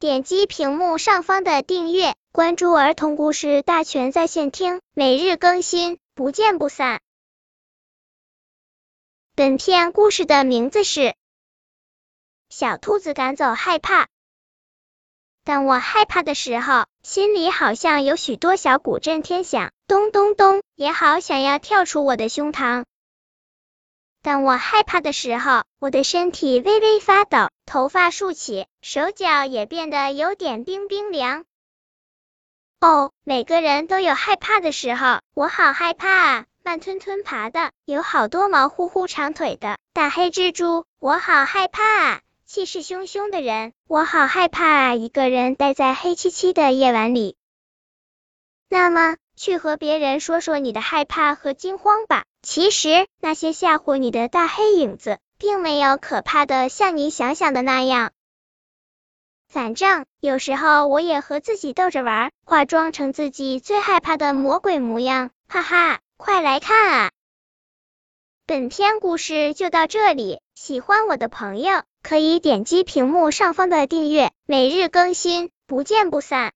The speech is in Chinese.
点击屏幕上方的订阅，关注儿童故事大全在线听，每日更新，不见不散。本片故事的名字是《小兔子赶走害怕》。当我害怕的时候，心里好像有许多小鼓震天响，咚咚咚，也好想要跳出我的胸膛。当我害怕的时候，我的身体微微发抖，头发竖起，手脚也变得有点冰冰凉。哦，每个人都有害怕的时候，我好害怕啊！慢吞吞爬的，有好多毛乎乎长腿的大黑蜘蛛，我好害怕啊！气势汹汹的人，我好害怕啊！一个人待在黑漆漆的夜晚里。那么，去和别人说说你的害怕和惊慌吧。其实那些吓唬你的大黑影子，并没有可怕的像你想想的那样。反正有时候我也和自己逗着玩，化妆成自己最害怕的魔鬼模样，哈哈，快来看啊！本篇故事就到这里，喜欢我的朋友可以点击屏幕上方的订阅，每日更新，不见不散。